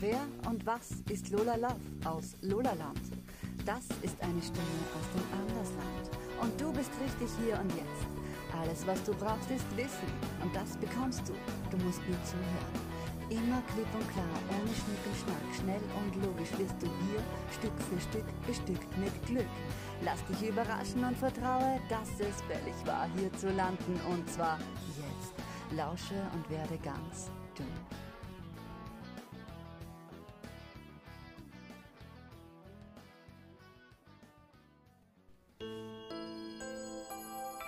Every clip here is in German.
Wer und was ist Lola Love aus Lolaland? Das ist eine Stimme aus dem Andersland. Und du bist richtig hier und jetzt. Alles, was du brauchst, ist Wissen. Und das bekommst du. Du musst nur zuhören. Immer klipp und klar, ohne Schnick und Schnack, schnell und logisch wirst du hier Stück für Stück bestückt mit Glück. Lass dich überraschen und vertraue, dass es fällig war, hier zu landen. Und zwar jetzt. Lausche und werde ganz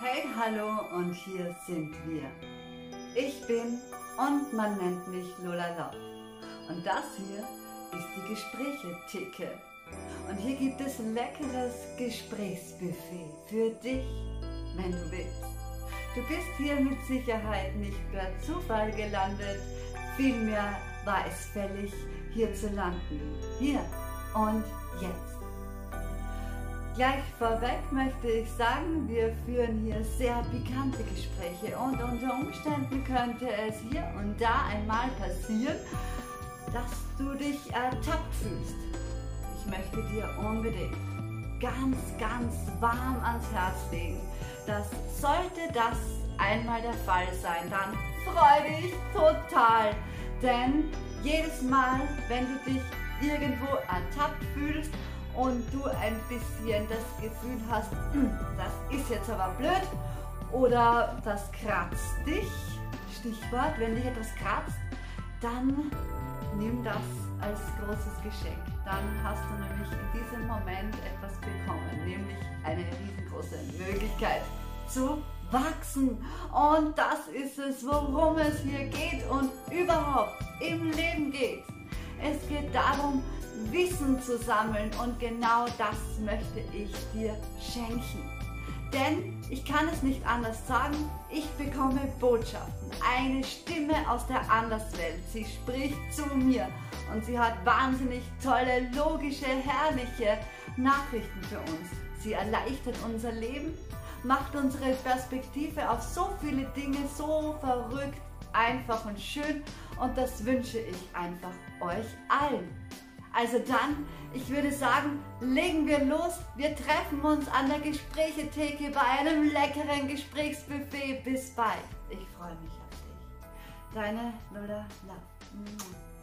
Hey, hallo und hier sind wir. Ich bin und man nennt mich Lola Love. Und das hier ist die Gespräche-Ticke. Und hier gibt es leckeres Gesprächsbuffet für dich, wenn du willst. Du bist hier mit Sicherheit nicht per Zufall gelandet, vielmehr war es fällig, hier zu landen. Hier und jetzt. Gleich vorweg möchte ich sagen, wir führen hier sehr pikante Gespräche und unter Umständen könnte es hier und da einmal passieren, dass du dich ertappt fühlst. Ich möchte dir unbedingt ganz, ganz warm ans Herz legen, dass sollte das einmal der Fall sein, dann freu dich total, denn jedes Mal, wenn du dich irgendwo ertappt fühlst, und du ein bisschen das Gefühl hast, hm, das ist jetzt aber blöd oder das kratzt dich, Stichwort, wenn dich etwas kratzt, dann nimm das als großes Geschenk. Dann hast du nämlich in diesem Moment etwas bekommen, nämlich eine riesengroße Möglichkeit zu wachsen. Und das ist es, worum es hier geht und überhaupt im Leben geht. Es geht darum, Wissen zu sammeln und genau das möchte ich dir schenken. Denn ich kann es nicht anders sagen, ich bekomme Botschaften, eine Stimme aus der Anderswelt. Sie spricht zu mir und sie hat wahnsinnig tolle, logische, herrliche Nachrichten für uns. Sie erleichtert unser Leben, macht unsere Perspektive auf so viele Dinge so verrückt, einfach und schön und das wünsche ich einfach euch allen. Also dann, ich würde sagen, legen wir los. Wir treffen uns an der Gesprächetheke bei einem leckeren Gesprächsbuffet. Bis bald. Ich freue mich auf dich. Deine Lola Love.